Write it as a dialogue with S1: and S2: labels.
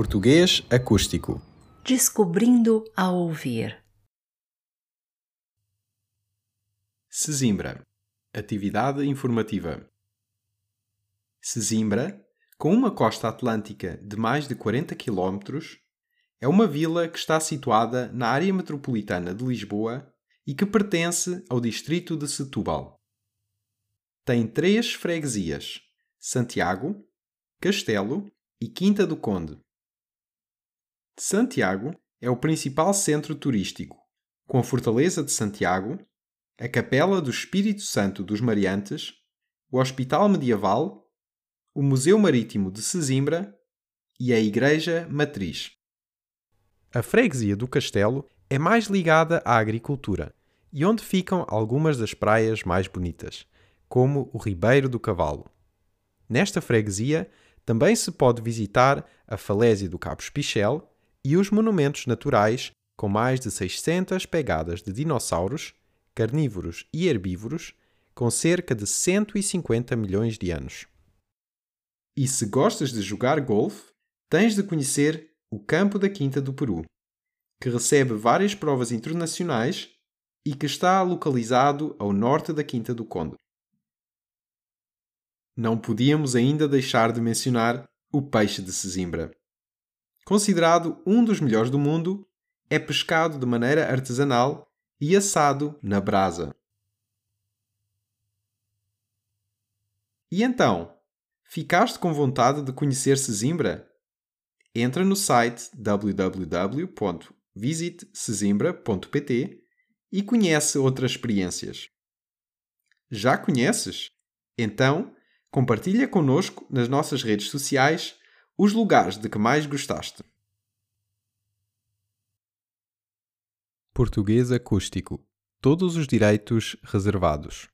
S1: Português acústico.
S2: Descobrindo a ouvir.
S1: Sesimbra. Atividade informativa. Sesimbra, com uma costa atlântica de mais de 40 km, é uma vila que está situada na área metropolitana de Lisboa e que pertence ao distrito de Setúbal. Tem três freguesias: Santiago, Castelo e Quinta do Conde. Santiago é o principal centro turístico, com a Fortaleza de Santiago, a Capela do Espírito Santo dos Mariantes, o Hospital Medieval, o Museu Marítimo de Sesimbra e a Igreja Matriz. A freguesia do Castelo é mais ligada à agricultura e onde ficam algumas das praias mais bonitas, como o Ribeiro do Cavalo. Nesta freguesia também se pode visitar a falésia do Cabo Espichel e os monumentos naturais com mais de 600 pegadas de dinossauros, carnívoros e herbívoros, com cerca de 150 milhões de anos. E se gostas de jogar golfe, tens de conhecer o Campo da Quinta do Peru, que recebe várias provas internacionais e que está localizado ao norte da Quinta do Conde. Não podíamos ainda deixar de mencionar o peixe de Sesimbra. Considerado um dos melhores do mundo, é pescado de maneira artesanal e assado na brasa. E então, ficaste com vontade de conhecer Sesimbra? Entra no site www.visitesesimbra.pt e conhece outras experiências. Já conheces? Então, compartilha connosco nas nossas redes sociais os lugares de que mais gostaste. Português acústico. Todos os direitos reservados.